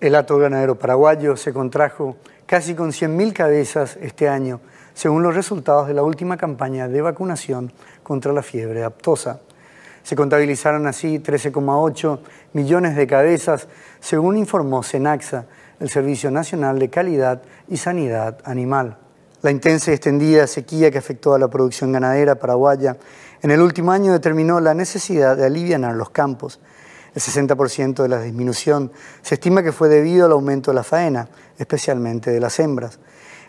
El hato ganadero paraguayo se contrajo casi con 100.000 cabezas este año, según los resultados de la última campaña de vacunación contra la fiebre aptosa. Se contabilizaron así 13,8 millones de cabezas, según informó SENAXA, el Servicio Nacional de Calidad y Sanidad Animal. La intensa y extendida sequía que afectó a la producción ganadera paraguaya en el último año determinó la necesidad de aliviar los campos. El 60% de la disminución se estima que fue debido al aumento de la faena, especialmente de las hembras.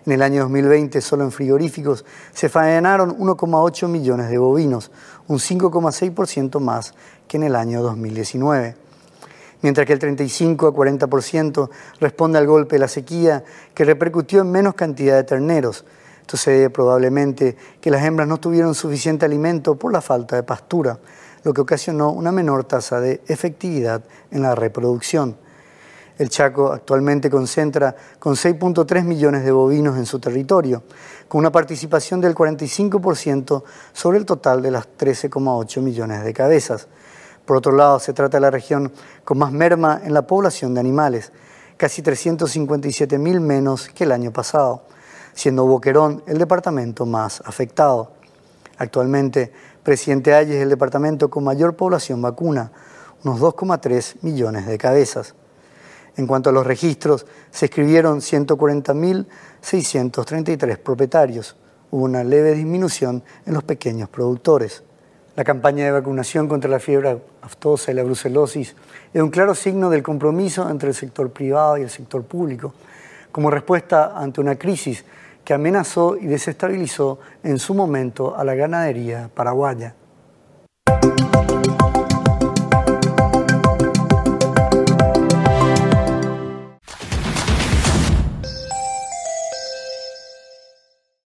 En el año 2020, solo en frigoríficos, se faenaron 1,8 millones de bovinos, un 5,6% más que en el año 2019 mientras que el 35 a 40% responde al golpe de la sequía que repercutió en menos cantidad de terneros. Esto se debe probablemente que las hembras no tuvieron suficiente alimento por la falta de pastura, lo que ocasionó una menor tasa de efectividad en la reproducción. El Chaco actualmente concentra con 6.3 millones de bovinos en su territorio, con una participación del 45% sobre el total de las 13,8 millones de cabezas. Por otro lado, se trata de la región con más merma en la población de animales, casi 357.000 menos que el año pasado, siendo Boquerón el departamento más afectado. Actualmente, Presidente Ayes es el departamento con mayor población vacuna, unos 2,3 millones de cabezas. En cuanto a los registros, se escribieron 140.633 propietarios. Hubo una leve disminución en los pequeños productores. La campaña de vacunación contra la fiebre aftosa y la brucelosis es un claro signo del compromiso entre el sector privado y el sector público, como respuesta ante una crisis que amenazó y desestabilizó en su momento a la ganadería paraguaya.